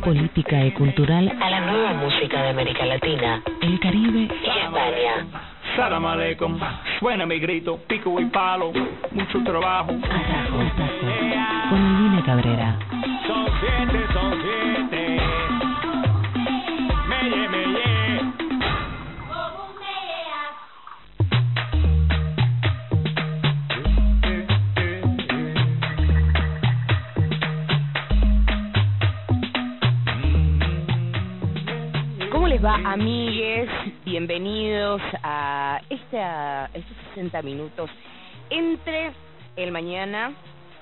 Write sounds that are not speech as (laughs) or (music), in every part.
política y cultural a la nueva música de América Latina, el Caribe y España. Salam aleikum, suena mi grito, pico y palo, mucho trabajo. Atajo, atajo. Con Elvina Cabrera. Son siete, son siete. Amigues? Bienvenidos a estos 60 minutos entre el mañana,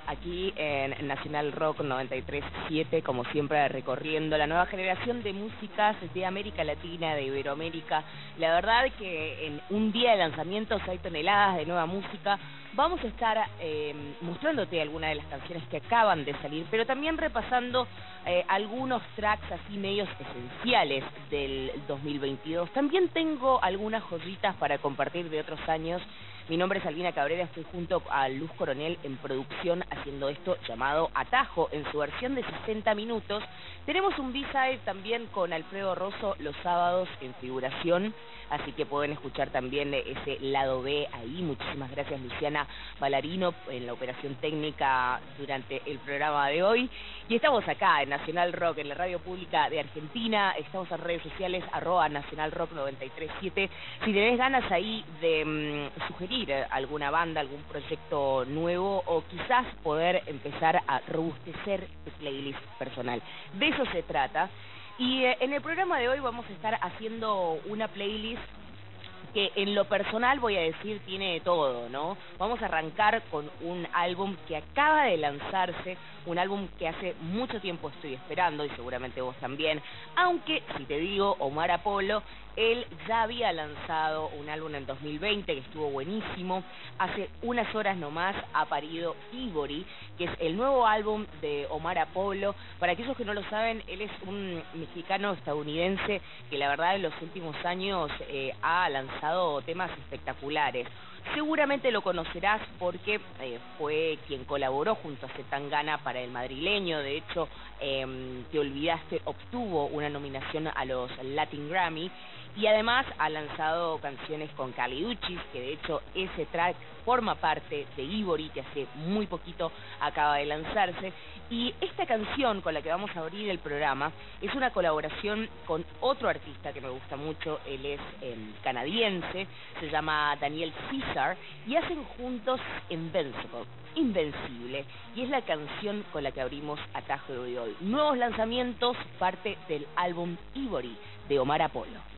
aquí en Nacional Rock 93.7, como siempre recorriendo la nueva generación de músicas de América Latina, de Iberoamérica. La verdad que en un día de lanzamientos hay toneladas de nueva música. Vamos a estar eh, mostrándote algunas de las canciones que acaban de salir, pero también repasando eh, algunos tracks así medios esenciales del 2022. También tengo algunas joyitas para compartir de otros años. Mi nombre es Albina Cabrera, estoy junto a Luz Coronel en producción haciendo esto llamado Atajo en su versión de 60 minutos. Tenemos un B-side también con Alfredo Rosso los sábados en figuración, así que pueden escuchar también ese lado B ahí. Muchísimas gracias Luciana Balarino en la operación técnica durante el programa de hoy. Y estamos acá en Nacional Rock, en la radio pública de Argentina. Estamos en redes sociales, arroba Nacional Rock 937. Si tenés ganas ahí de mm, sugerir alguna banda, algún proyecto nuevo o quizás poder empezar a robustecer tu playlist personal. De eso se trata. Y eh, en el programa de hoy vamos a estar haciendo una playlist que en lo personal voy a decir tiene de todo, ¿no? Vamos a arrancar con un álbum que acaba de lanzarse, un álbum que hace mucho tiempo estoy esperando y seguramente vos también, aunque si te digo Omar Apolo, él ya había lanzado un álbum en 2020 que estuvo buenísimo, hace unas horas nomás ha parido Ivory, que es el nuevo álbum de Omar Apolo. Para aquellos que no lo saben, él es un mexicano estadounidense que la verdad en los últimos años eh, ha lanzado temas espectaculares. Seguramente lo conocerás porque eh, fue quien colaboró junto a Zetangana para el madrileño. De hecho, eh, Te Olvidaste obtuvo una nominación a los Latin Grammy. Y además ha lanzado canciones con Caliuchis, que de hecho ese track forma parte de Ivory, que hace muy poquito acaba de lanzarse. Y esta canción con la que vamos a abrir el programa es una colaboración con otro artista que me gusta mucho, él es eh, canadiense, se llama Daniel Caesar, y hacen juntos Invincible, Invencible, y es la canción con la que abrimos Atajo de hoy. Nuevos lanzamientos, parte del álbum Ivory de Omar Apolo.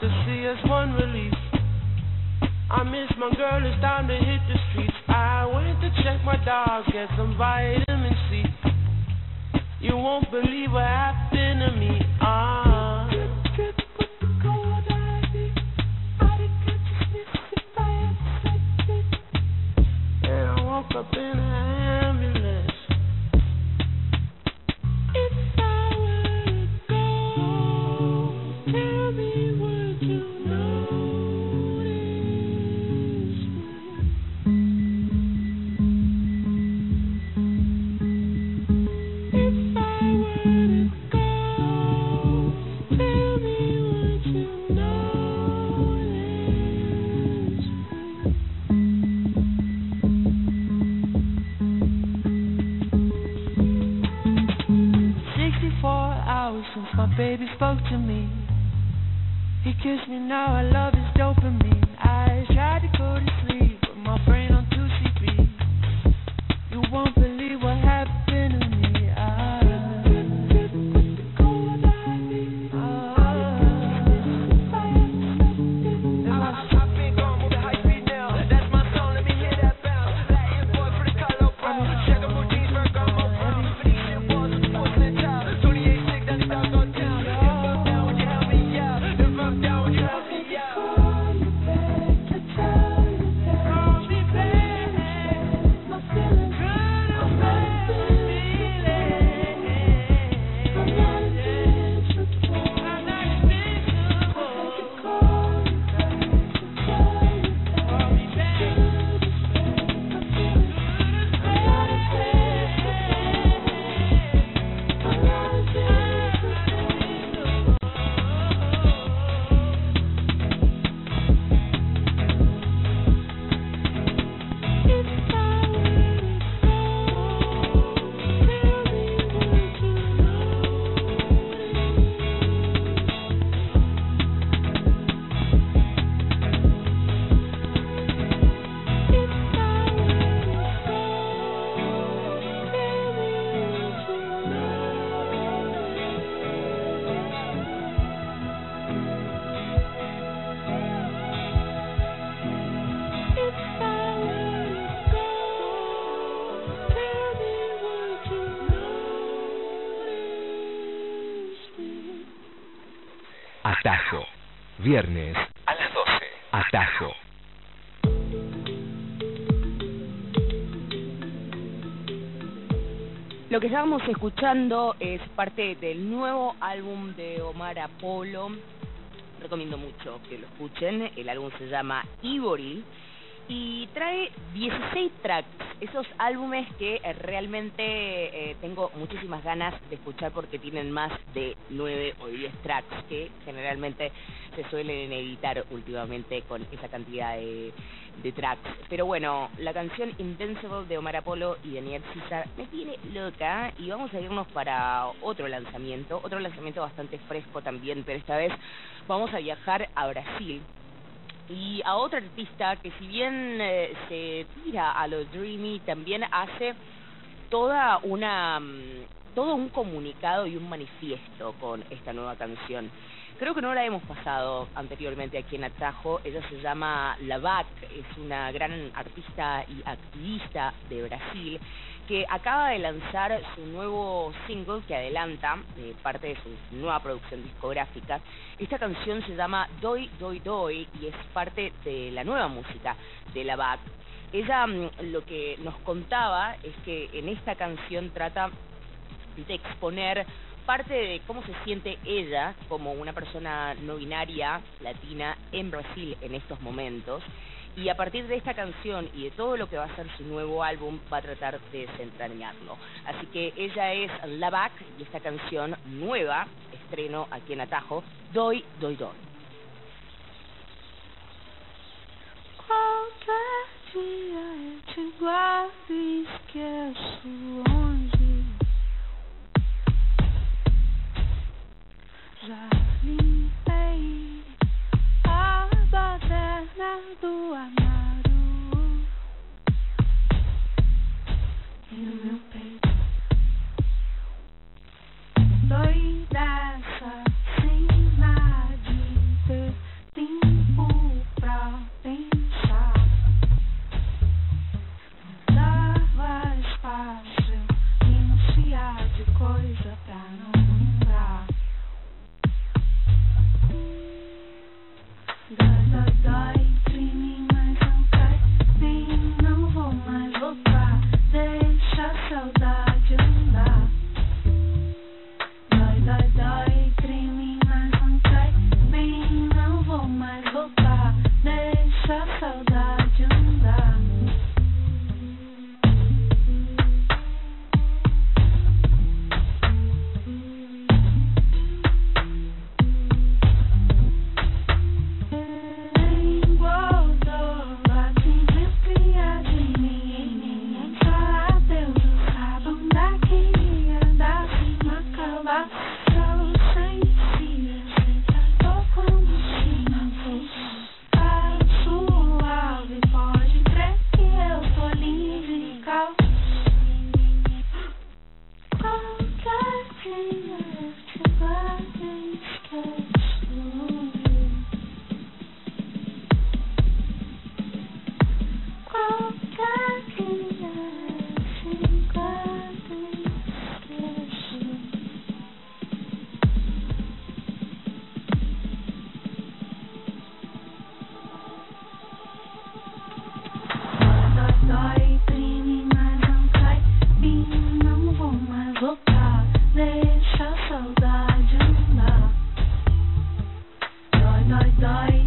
after CS1 release. I miss my girl, it's time to hit the streets. I went to check my dog, get some vitamin Viernes a las 12. Atajo. Lo que estábamos escuchando es parte del nuevo álbum de Omar Apolo. Recomiendo mucho que lo escuchen. El álbum se llama Ivory y trae 16 tracks, esos álbumes que eh, realmente eh, tengo muchísimas ganas de escuchar porque tienen más de 9 o 10 tracks que generalmente se suelen editar últimamente con esa cantidad de, de tracks. Pero bueno, la canción Invincible de Omar Apolo y Daniel César me tiene loca y vamos a irnos para otro lanzamiento, otro lanzamiento bastante fresco también, pero esta vez vamos a viajar a Brasil y a otra artista que si bien eh, se tira a lo dreamy también hace toda una mm, todo un comunicado y un manifiesto con esta nueva canción. Creo que no la hemos pasado anteriormente aquí en Atajo. Ella se llama Lavac, es una gran artista y activista de Brasil que acaba de lanzar su nuevo single que adelanta eh, parte de su nueva producción discográfica. Esta canción se llama Doy, Doy, Doy y es parte de la nueva música de la BAC. Ella mm, lo que nos contaba es que en esta canción trata de exponer parte de cómo se siente ella como una persona no binaria latina en Brasil en estos momentos y a partir de esta canción y de todo lo que va a ser su nuevo álbum va a tratar de desentrañarlo. Así que ella es La Bac y esta canción nueva, estreno aquí en Atajo, Doy, Doy, Doy. Soy I die.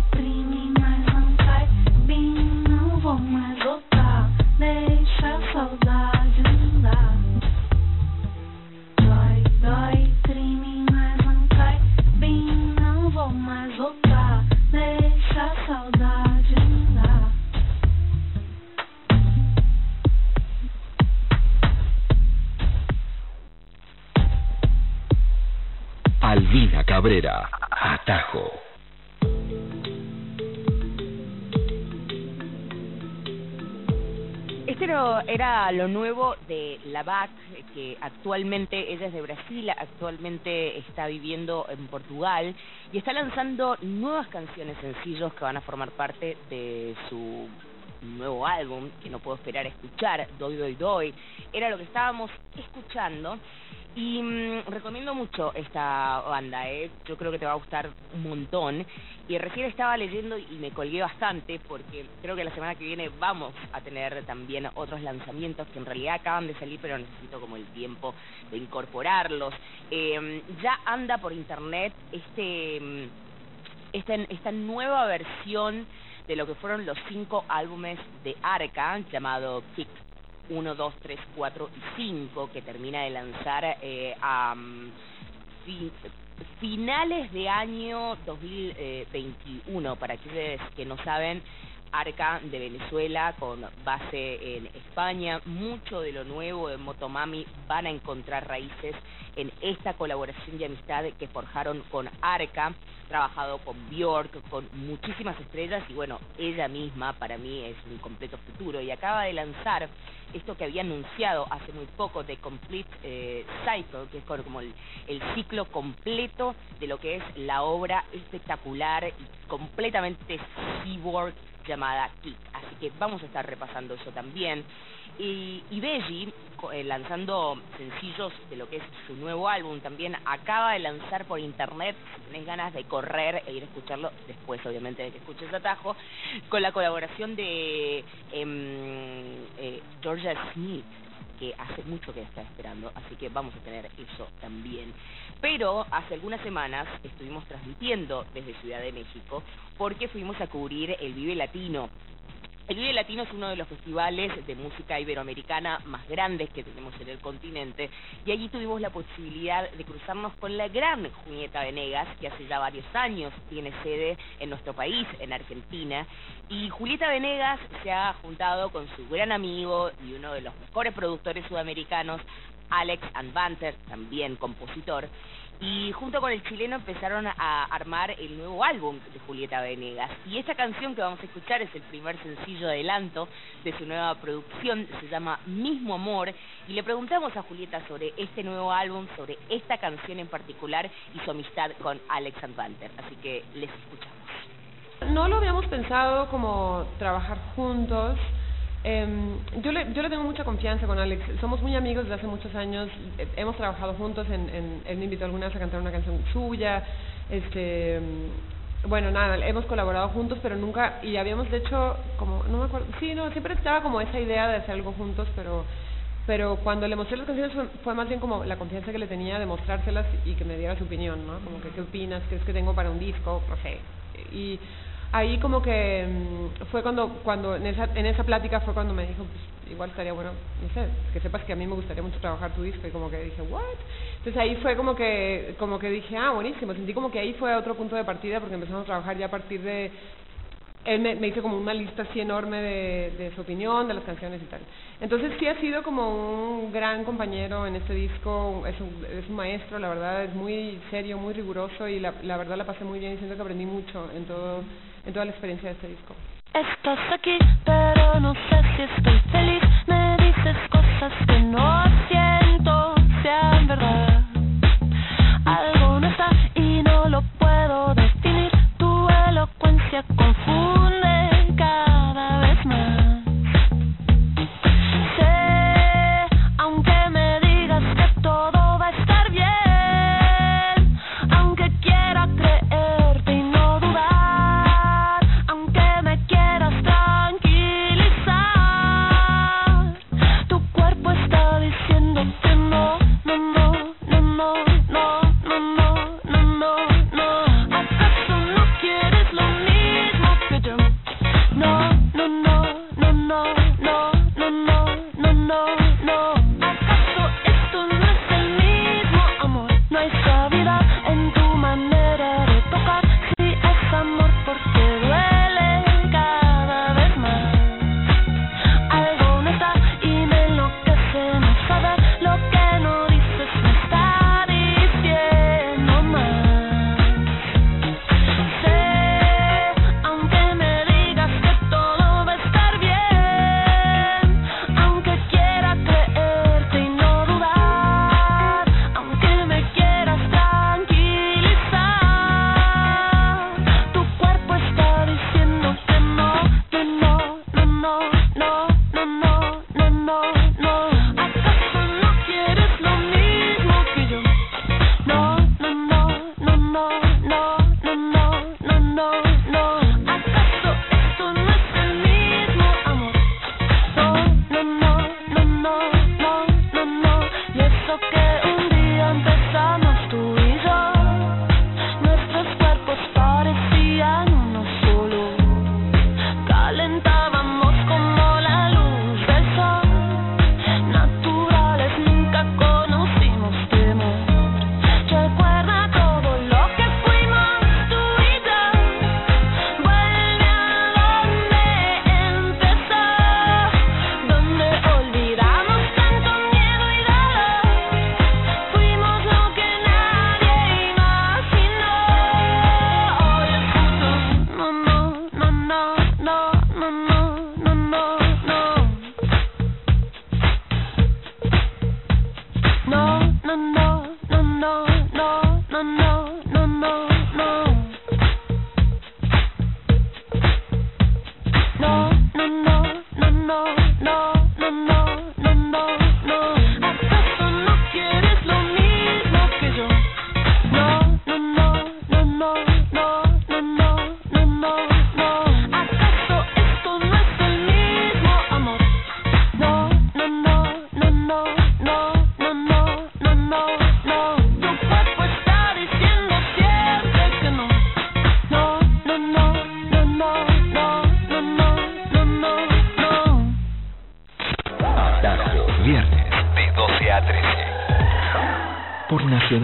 Era, lo nuevo de la BAC, que actualmente ella es de Brasil, actualmente está viviendo en Portugal y está lanzando nuevas canciones sencillos que van a formar parte de su nuevo álbum, que no puedo esperar a escuchar, Doy Doy Doy, era lo que estábamos escuchando y mm, recomiendo mucho esta banda, ¿eh? yo creo que te va a gustar un montón. Y recién estaba leyendo y me colgué bastante porque creo que la semana que viene vamos a tener también otros lanzamientos que en realidad acaban de salir, pero necesito como el tiempo de incorporarlos. Eh, ya anda por internet este, mm, esta, esta nueva versión de lo que fueron los cinco álbumes de Arca, llamado Kick 1, 2, 3, 4 y 5, que termina de lanzar eh, a mm, fin- finales de año 2021. Para aquellos que no saben, Arca de Venezuela con base en España. Mucho de lo nuevo de Motomami van a encontrar raíces en esta colaboración y amistad que forjaron con Arca, trabajado con Bjork, con muchísimas estrellas y bueno, ella misma para mí es un completo futuro y acaba de lanzar esto que había anunciado hace muy poco de Complete eh, Cycle, que es como el ciclo completo de lo que es la obra espectacular y completamente cyborg llamada Kick. Así que vamos a estar repasando eso también. Y, y eh, lanzando sencillos de lo que es su nuevo álbum, también acaba de lanzar por internet, si tenés ganas de correr e ir a escucharlo, después obviamente de que escuches Atajo, con la colaboración de em, eh, Georgia Smith, que hace mucho que está esperando, así que vamos a tener eso también. Pero hace algunas semanas estuvimos transmitiendo desde Ciudad de México porque fuimos a cubrir el Vive Latino. El Vive Latino es uno de los festivales de música iberoamericana más grandes que tenemos en el continente y allí tuvimos la posibilidad de cruzarnos con la gran Julieta Venegas, que hace ya varios años tiene sede en nuestro país, en Argentina. Y Julieta Venegas se ha juntado con su gran amigo y uno de los mejores productores sudamericanos, Alex Anvanter, también compositor, y junto con el chileno empezaron a armar el nuevo álbum de Julieta Venegas. Y esta canción que vamos a escuchar es el primer sencillo adelanto de su nueva producción, se llama Mismo Amor, y le preguntamos a Julieta sobre este nuevo álbum, sobre esta canción en particular y su amistad con Alex Anvanter. Así que les escuchamos. No lo habíamos pensado como trabajar juntos. Em, yo, le, yo le tengo mucha confianza con Alex. Somos muy amigos desde hace muchos años. Eh, Hemos trabajado juntos. En, en, él me invitó alguna vez a cantar una canción suya. Este, em, bueno, nada, hemos colaborado juntos, pero nunca. Y habíamos, de hecho, como. No me acuerdo. Sí, no, siempre estaba como esa idea de hacer algo juntos, pero. Pero cuando le mostré las canciones fue, fue más bien como la confianza que le tenía de mostrárselas y que me diera su opinión, ¿no? Como que, ¿qué opinas? ¿Crees que tengo para un disco? No sé. Y ahí como que mm, fue cuando cuando en esa en esa plática fue cuando me dijo pues igual estaría bueno no sé que sepas que a mí me gustaría mucho trabajar tu disco y como que dije what entonces ahí fue como que como que dije ah buenísimo sentí como que ahí fue otro punto de partida porque empezamos a trabajar ya a partir de él me, me hizo como una lista así enorme de, de su opinión, de las canciones y tal. Entonces sí ha sido como un gran compañero en este disco, es un, es un maestro, la verdad, es muy serio, muy riguroso y la, la verdad la pasé muy bien y siento que aprendí mucho en todo en toda la experiencia de este disco. Estás aquí, pero no sé si estoy feliz. Me dices cosas que no siento sean verdad. Algo no está y no lo puedo definir. Tu elocuencia confunde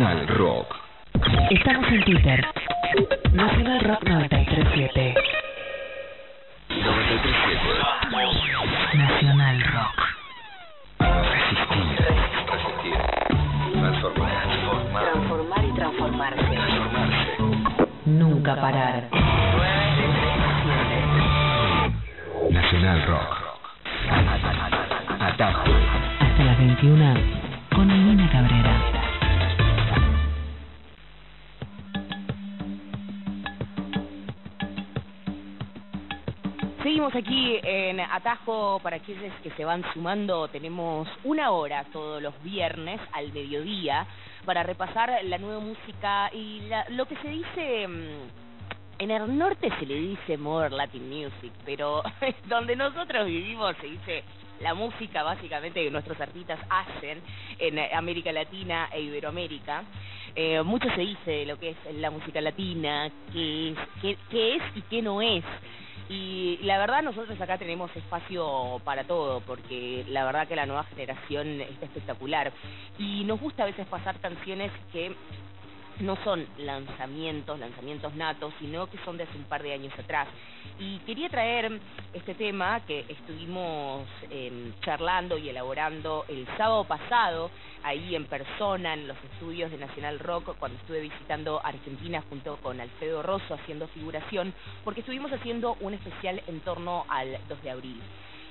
Nacional Rock. Se van sumando. Tenemos una hora todos los viernes al mediodía para repasar la nueva música y la- lo que se dice. mm, En el norte se le dice Modern Latin Music, pero (laughs) donde nosotros vivimos se dice la música básicamente que nuestros artistas hacen en América Latina e Iberoamérica. Eh, mucho se dice de lo que es la música latina, qué es, qué, qué es y qué no es. Y la verdad nosotros acá tenemos espacio para todo, porque la verdad que la nueva generación está espectacular. Y nos gusta a veces pasar canciones que no son lanzamientos, lanzamientos natos, sino que son de hace un par de años atrás. Y quería traer este tema que estuvimos eh, charlando y elaborando el sábado pasado, ahí en persona, en los estudios de Nacional Rock, cuando estuve visitando Argentina junto con Alfredo Rosso haciendo figuración, porque estuvimos haciendo un especial en torno al 2 de abril.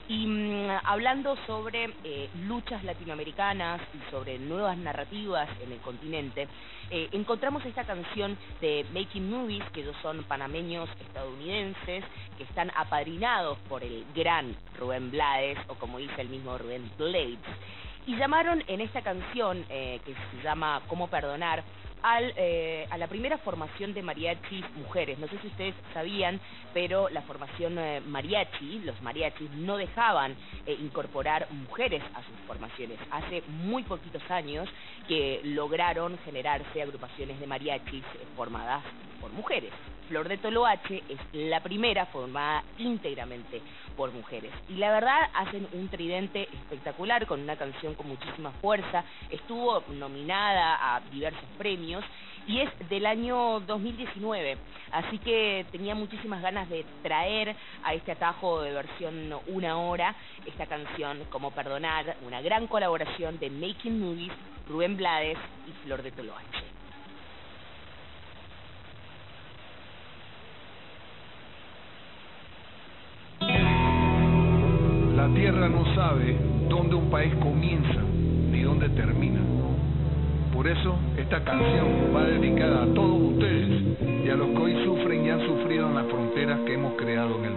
Y mm, hablando sobre eh, luchas latinoamericanas y sobre nuevas narrativas en el continente, eh, encontramos esta canción de Making Movies, que ellos son panameños estadounidenses, que están apadrinados por el gran Rubén Blades, o como dice el mismo Rubén Blades. Y llamaron en esta canción, eh, que se llama Cómo Perdonar, al, eh, a la primera formación de mariachis mujeres. No sé si ustedes sabían, pero la formación eh, mariachi, los mariachis, no dejaban eh, incorporar mujeres a sus formaciones. Hace muy poquitos años que lograron generarse agrupaciones de mariachis eh, formadas por mujeres. Flor de Toloache es la primera formada íntegramente por mujeres. Y la verdad hacen un tridente espectacular con una canción con muchísima fuerza. Estuvo nominada a diversos premios y es del año 2019. Así que tenía muchísimas ganas de traer a este atajo de versión una hora esta canción como Perdonar, una gran colaboración de Making Movies, Rubén Blades y Flor de Toloache. La tierra no sabe dónde un país comienza ni dónde termina. Por eso esta canción va dedicada a todos ustedes y a los que hoy sufren y han sufrido en las fronteras que hemos creado en el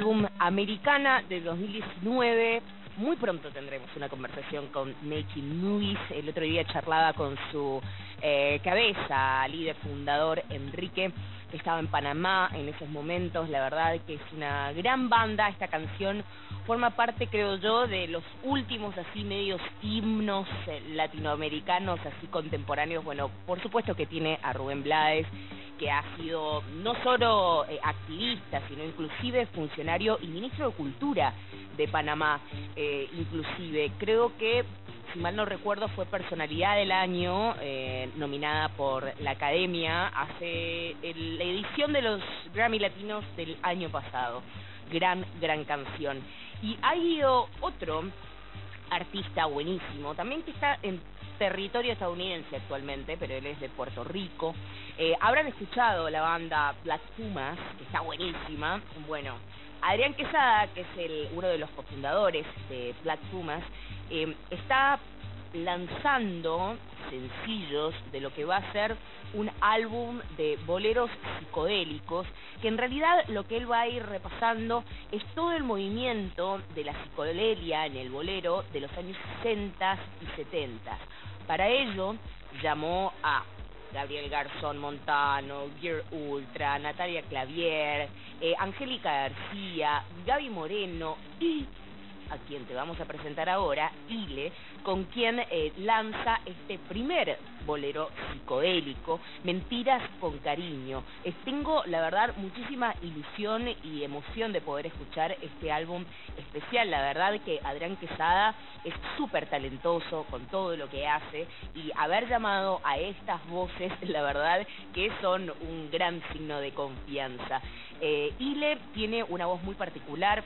álbum Americana de 2019. Muy pronto tendremos una conversación con Making Movies. El otro día charlaba con su eh, cabeza, líder fundador Enrique, que estaba en Panamá en esos momentos. La verdad que es una gran banda. Esta canción forma parte, creo yo, de los últimos así medios himnos eh, latinoamericanos, así contemporáneos. Bueno, por supuesto que tiene a Rubén Blades, que ha sido no solo eh, activista, sino inclusive funcionario y ministro de Cultura de Panamá, eh, inclusive. Creo que, si mal no recuerdo, fue personalidad del año, eh, nominada por la Academia, hace el- la edición de los Grammy Latinos del año pasado. Gran, gran canción. Y hay oh, otro artista buenísimo, también que está en territorio estadounidense actualmente, pero él es de Puerto Rico. Eh, habrán escuchado la banda Black Pumas, que está buenísima. Bueno, Adrián Quesada, que es el, uno de los cofundadores de Black Pumas, eh, está lanzando sencillos de lo que va a ser un álbum de boleros psicodélicos, que en realidad lo que él va a ir repasando es todo el movimiento de la psicodelia en el bolero de los años 60 y 70. Para ello llamó a Gabriel Garzón Montano, Gear Ultra, Natalia Clavier, eh, Angélica García, Gaby Moreno y a quien te vamos a presentar ahora, Ile, con quien eh, lanza este primer bolero psicodélico, Mentiras con Cariño. Eh, tengo, la verdad, muchísima ilusión y emoción de poder escuchar este álbum especial. La verdad que Adrián Quesada es súper talentoso con todo lo que hace y haber llamado a estas voces, (laughs) la verdad que son un gran signo de confianza. Eh, Ile tiene una voz muy particular,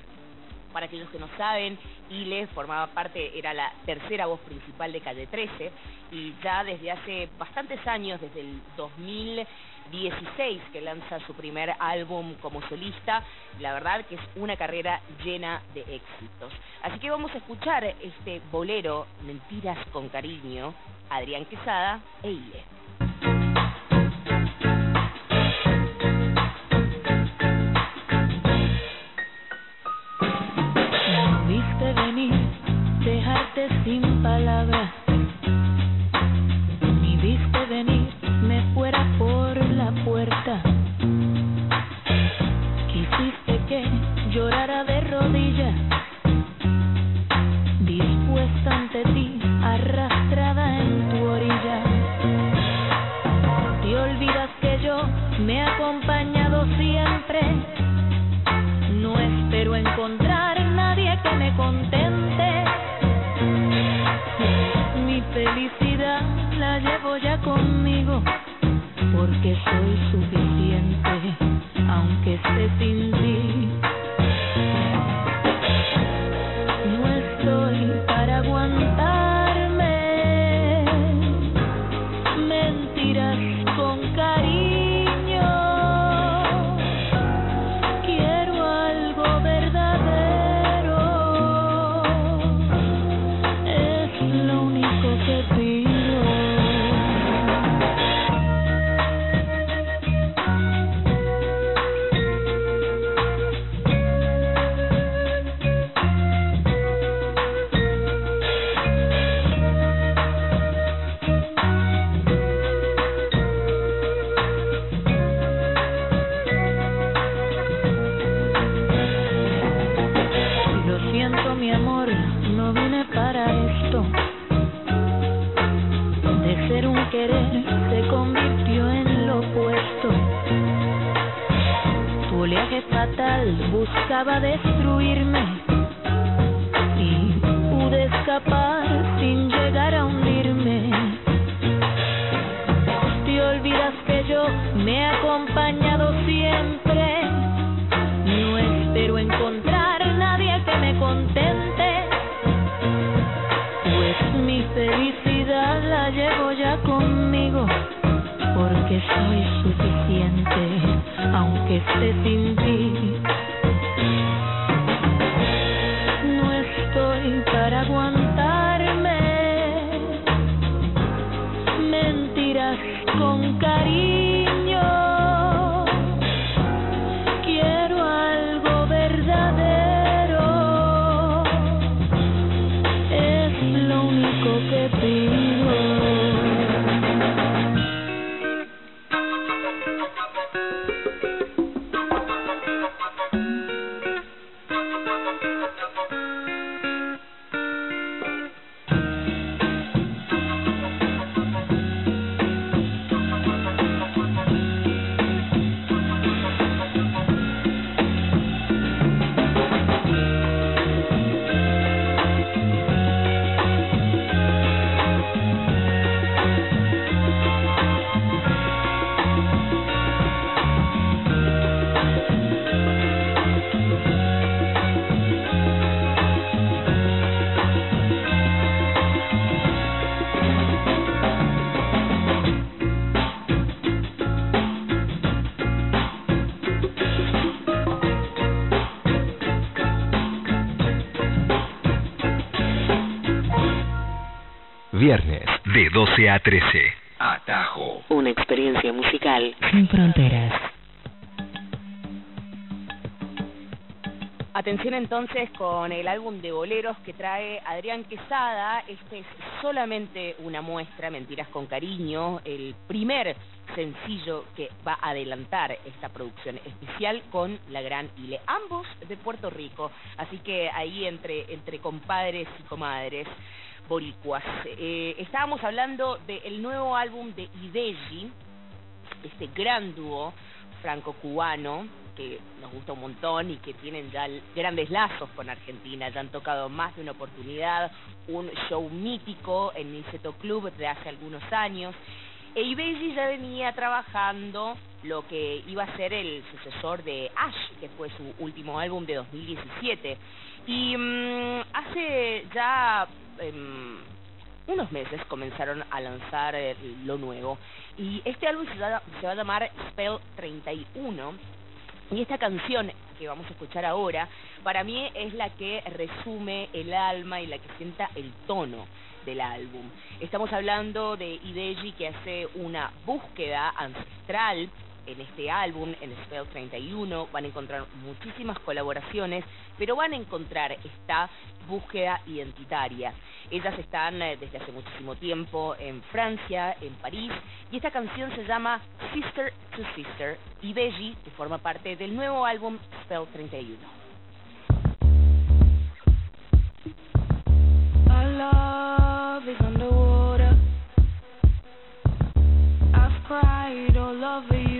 para aquellos que no saben, Ile formaba parte, era la tercera voz principal de Calle 13 y ya desde hace bastantes años, desde el 2016 que lanza su primer álbum como solista, la verdad que es una carrera llena de éxitos. Así que vamos a escuchar este bolero Mentiras con Cariño, Adrián Quesada e Ile. Viernes de 12 a 13. Atajo. Una experiencia musical Sin fronteras. Atención entonces con el álbum de boleros que trae Adrián Quesada. Este es solamente una muestra, Mentiras con Cariño, el primer sencillo que va a adelantar esta producción especial con la gran Ile, ambos de Puerto Rico, así que ahí entre, entre compadres y comadres boricuas. Eh, estábamos hablando del nuevo álbum de Ideji, este gran dúo franco-cubano que nos gusta un montón y que tienen ya grandes lazos con Argentina, ya han tocado más de una oportunidad, un show mítico en Niceto Club de hace algunos años. E Ibeji ya venía trabajando lo que iba a ser el sucesor de Ash, que fue su último álbum de 2017. Y mm, hace ya unos meses comenzaron a lanzar eh, lo nuevo. Y este álbum se va, se va a llamar Spell 31 y esta canción que vamos a escuchar ahora, para mí es la que resume el alma y la que sienta el tono del álbum. Estamos hablando de Ideji que hace una búsqueda ancestral en este álbum, en Spell 31, van a encontrar muchísimas colaboraciones, pero van a encontrar esta búsqueda identitaria. Ellas están eh, desde hace muchísimo tiempo en Francia, en París, y esta canción se llama Sister to Sister, y Beji, que forma parte del nuevo álbum Spell 31. Our love is underwater. I've cried all over.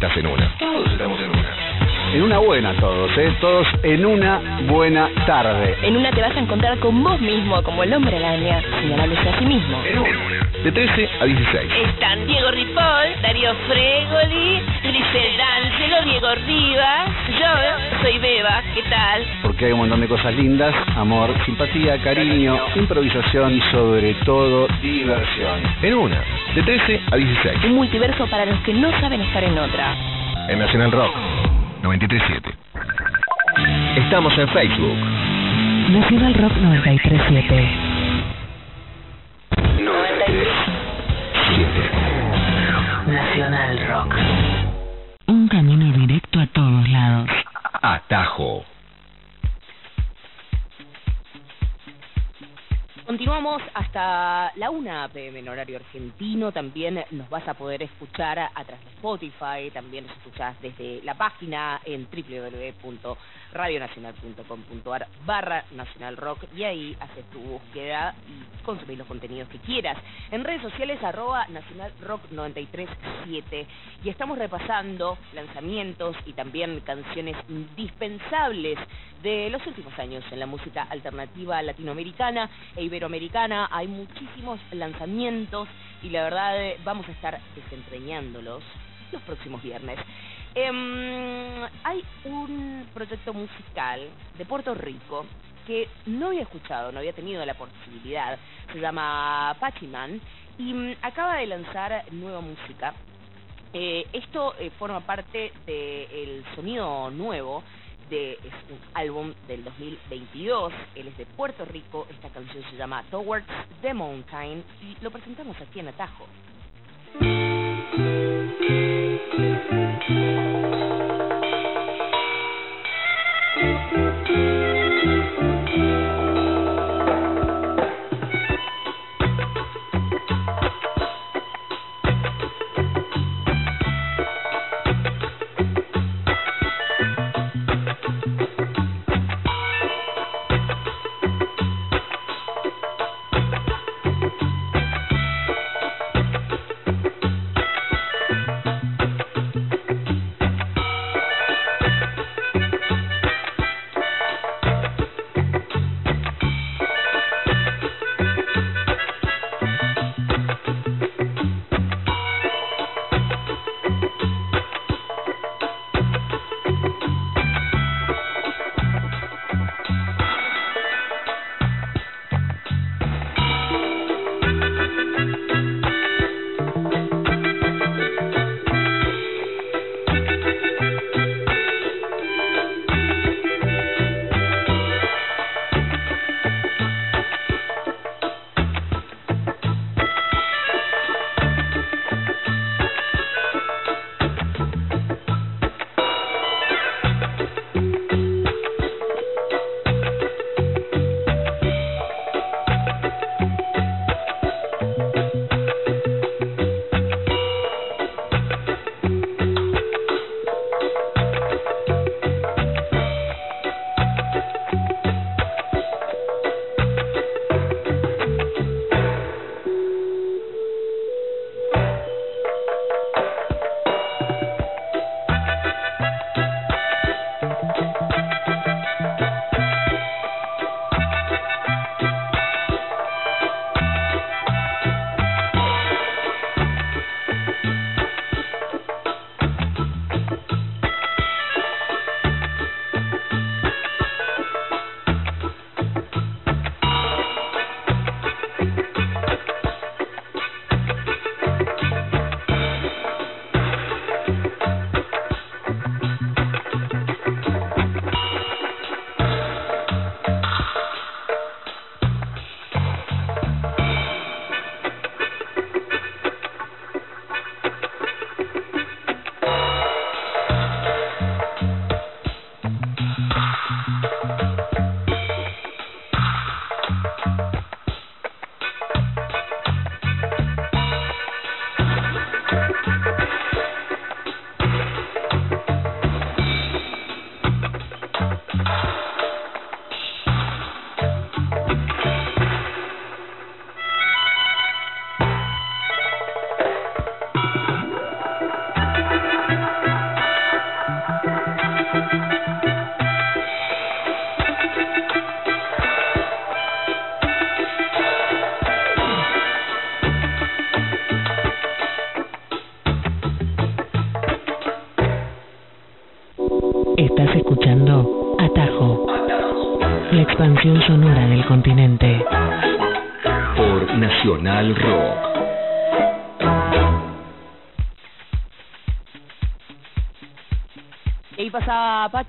Estás en una. Todos estamos en una. en una buena todos, ¿eh? Todos en una buena tarde. En una te vas a encontrar con vos mismo, como el hombre araña, señalándose a sí mismo. De 13 a 16. Están Diego Ripoll, Darío Fregoli, Grisel D'Angelo, Diego Rivas, yo soy Beba, ¿qué tal? Porque hay un montón de cosas lindas, amor, simpatía, cariño, improvisación y sobre todo diversión. En una, de 13 a 16. Un multiverso para los que no saben estar en otra. En Nacional Rock 937. Estamos en Facebook. Nacional Rock 937. 7. Nacional Rock. Un camino directo a todos lados. Atajo. Continuamos hasta la 1 pm en horario argentino. También nos vas a poder escuchar a, través de Spotify. También nos escuchás desde la página en www.radionacional.com.ar barra Nacional Rock y ahí haces tu búsqueda y consumís los contenidos que quieras. En redes sociales arroba Nacional Rock 937 y estamos repasando lanzamientos y también canciones indispensables de los últimos años en la música alternativa latinoamericana e iberoamericana. Hay muchísimos lanzamientos y la verdad eh, vamos a estar desentrañándolos los próximos viernes. Em, hay un proyecto musical de Puerto Rico que no había escuchado, no había tenido la posibilidad. Se llama Pachiman y mm, acaba de lanzar nueva música. Eh, esto eh, forma parte del sonido nuevo de es un álbum del 2022. Él es de Puerto Rico. Esta canción se llama Towards the Mountain y lo presentamos aquí en Atajo.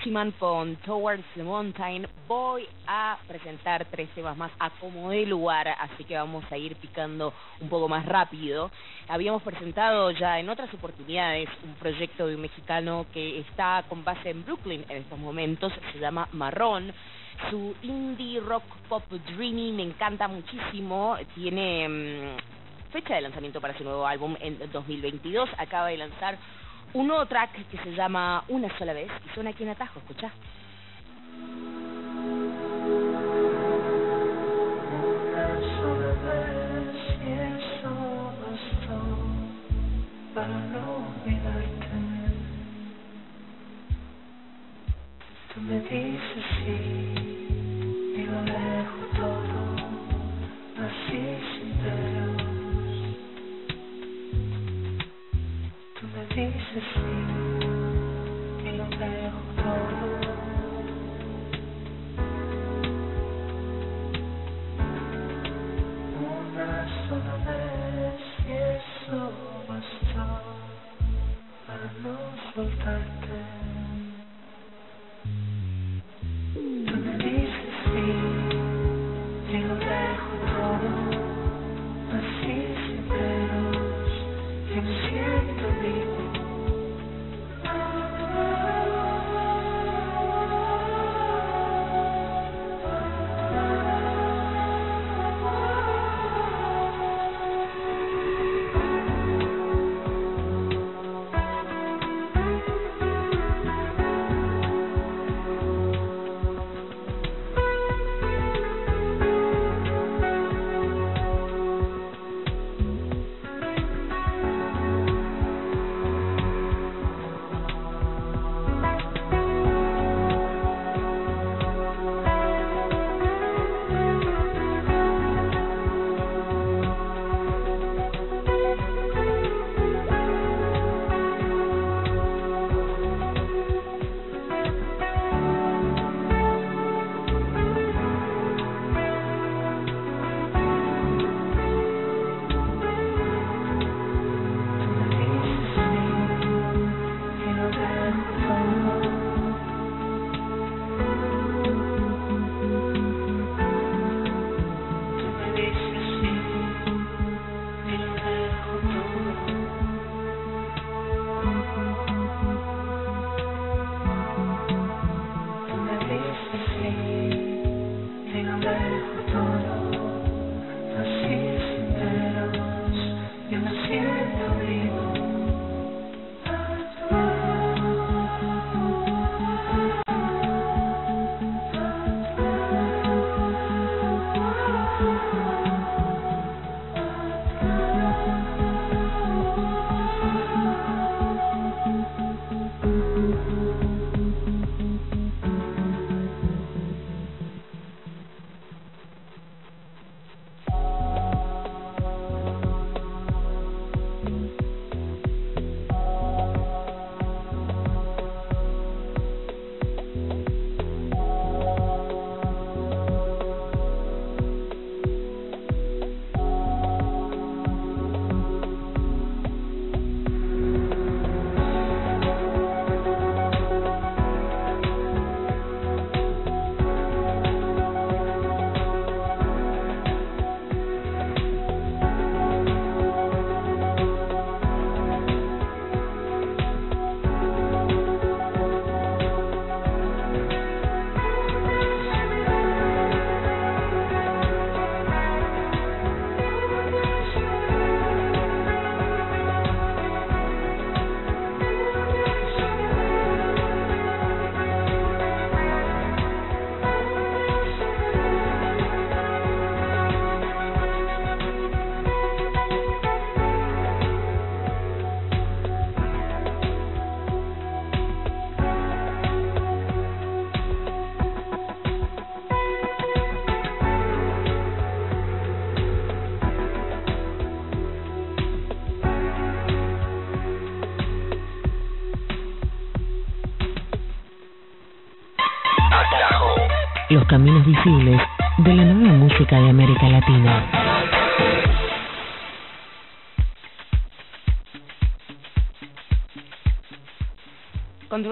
Pasaba Pachiman con Towards the Mountain. Voy a presentar tres temas más a como de lugar, así que vamos a ir picando un poco más rápido. Habíamos presentado ya en otras oportunidades un proyecto de un mexicano que está con base en Brooklyn en estos momentos, se llama Marrón. Su indie rock pop dreamy me encanta muchísimo, tiene mm, fecha de lanzamiento para su nuevo álbum en 2022, acaba de lanzar un nuevo track que se llama Una sola vez y suena aquí en Atajo, escucha. Para me dices Thank (laughs) you.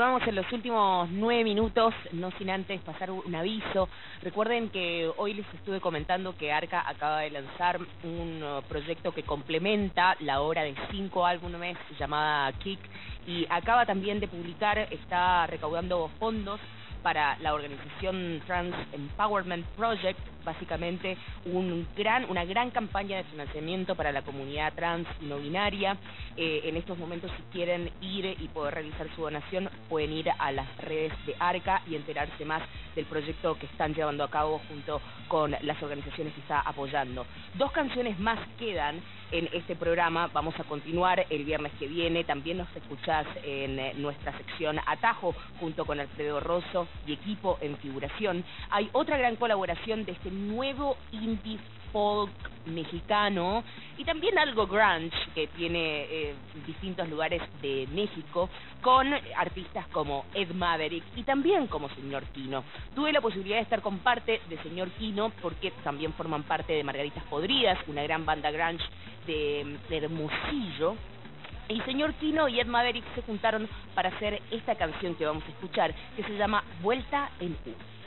Continuamos en los últimos nueve minutos, no sin antes pasar un aviso. Recuerden que hoy les estuve comentando que Arca acaba de lanzar un uh, proyecto que complementa la obra de cinco álbumes llamada Kick y acaba también de publicar, está recaudando fondos para la organización Trans Empowerment Project, básicamente un gran, una gran campaña de financiamiento para la comunidad trans y no binaria. Eh, en estos momentos, si quieren ir y poder realizar su donación, pueden ir a las redes de ARCA y enterarse más del proyecto que están llevando a cabo junto con las organizaciones que está apoyando. Dos canciones más quedan en este programa. Vamos a continuar el viernes que viene. También nos escuchás en eh, nuestra sección Atajo junto con Alfredo Rosso y equipo en figuración. Hay otra gran colaboración de este nuevo indie folk mexicano y también algo grunge que tiene eh, distintos lugares de México con artistas como Ed Maverick y también como Señor Kino. Tuve la posibilidad de estar con parte de Señor Kino porque también forman parte de Margaritas Podridas, una gran banda grunge de, Hermosillo. Y señor Kino y Ed Maverick se juntaron para hacer esta canción que vamos a escuchar, que se llama Vuelta en U.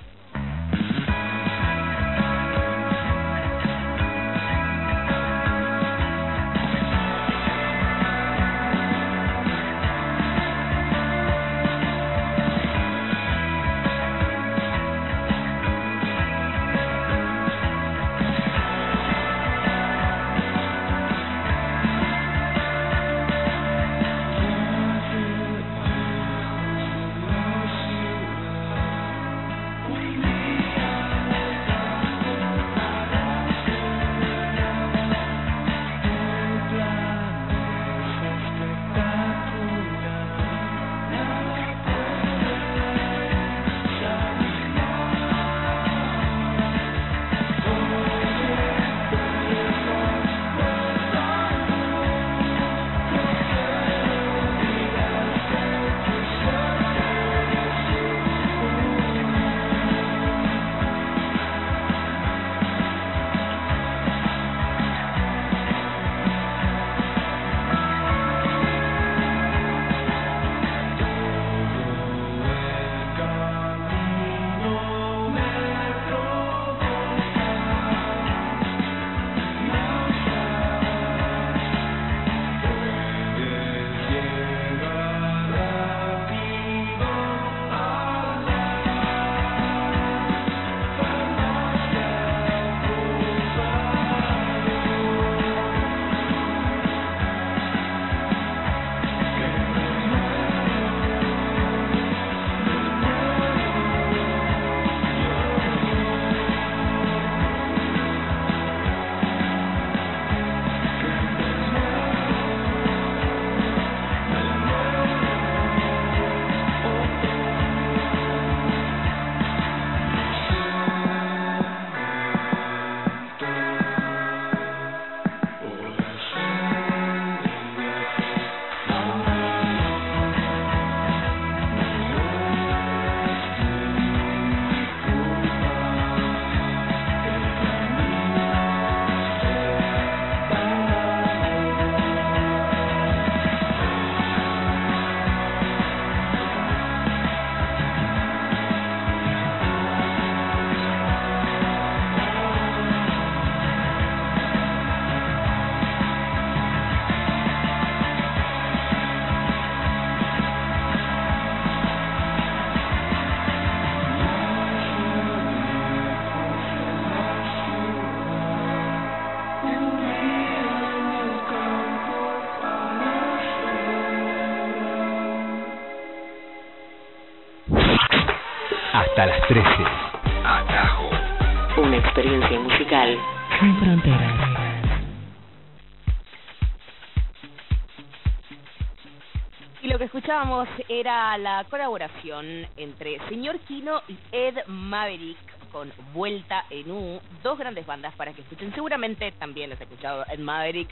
Y lo que escuchábamos era la colaboración entre Señor Kino y Ed Maverick con Vuelta en U, dos grandes bandas para que escuchen. Seguramente también has escuchado Ed Maverick.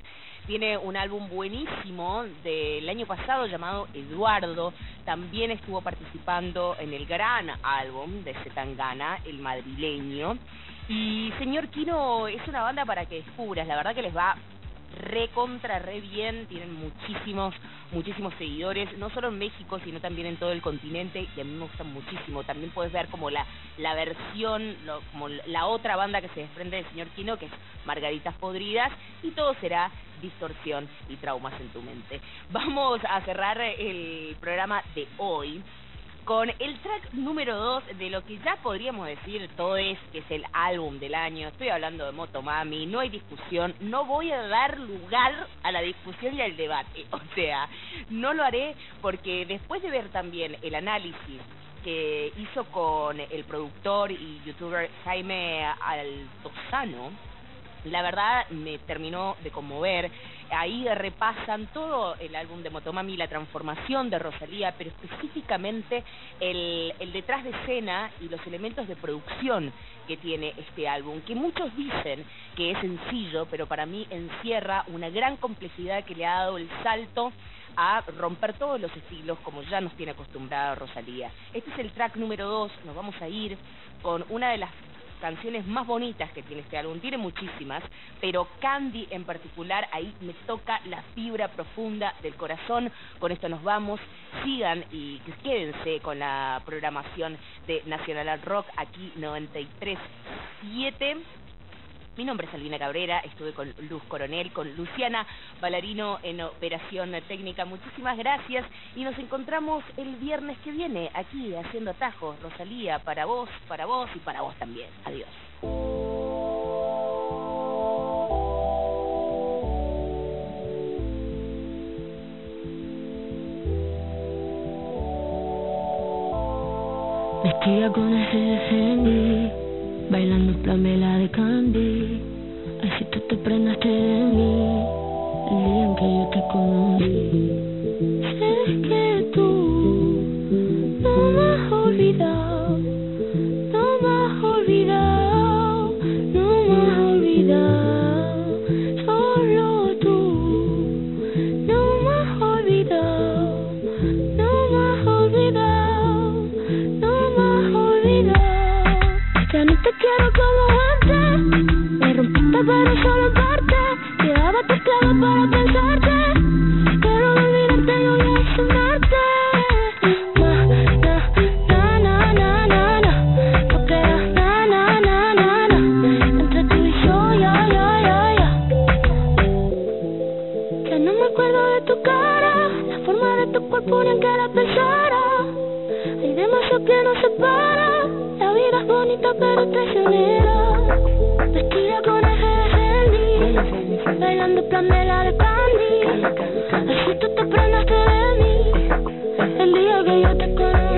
Tiene un álbum buenísimo del año pasado llamado Eduardo. También estuvo participando en el gran álbum de Zetangana, El Madrileño. Y Señor Kino es una banda para que descubras. La verdad que les va recontra re bien, tienen muchísimos, muchísimos seguidores, no solo en México, sino también en todo el continente, y a mí me gustan muchísimo. También puedes ver como la, la versión, lo- como la otra banda que se desprende del señor Kino, que es Margaritas Podridas, y todo será distorsión y traumas en tu mente. Vamos a cerrar el programa de hoy con el track número 2 de lo que ya podríamos decir todo es que es el álbum del año. Estoy hablando de Motomami, no hay discusión, no voy a dar lugar a la discusión y al debate. (laughs) O sea, no lo haré porque después de ver también el análisis que hizo con el productor y youtuber Jaime Altozano, la verdad me terminó de conmover. Ahí repasan todo el álbum de Motomami, la transformación de Rosalía, pero específicamente el, el detrás de escena y los elementos de producción que tiene este álbum, que muchos dicen que es sencillo, pero para mí encierra una gran complejidad que le ha dado el salto a romper todos los estilos como ya nos tiene acostumbrada Rosalía. Este es el track número 2, nos vamos a ir con una de las canciones más bonitas que tiene este álbum, tiene muchísimas, pero Candy en particular, ahí me toca la fibra profunda del corazón. Con esto nos vamos, sigan y quédense con la programación de Nacional Rock aquí 93.7. Mi nombre es Albina Cabrera, estuve con Luz Coronel, con Luciana Ballarino en operación técnica. Muchísimas gracias y nos encontramos el viernes que viene aquí haciendo atajos. Rosalía, para vos, para vos y para vos también. Adiós. Vestida con ese Fendi, bailando Pamela de Candy. Así tú te prendaste de mí, el día en que yo te conocí. Sé que tú no me has olvidado, Así tú te prendaste de mí, el día que yo te conocí.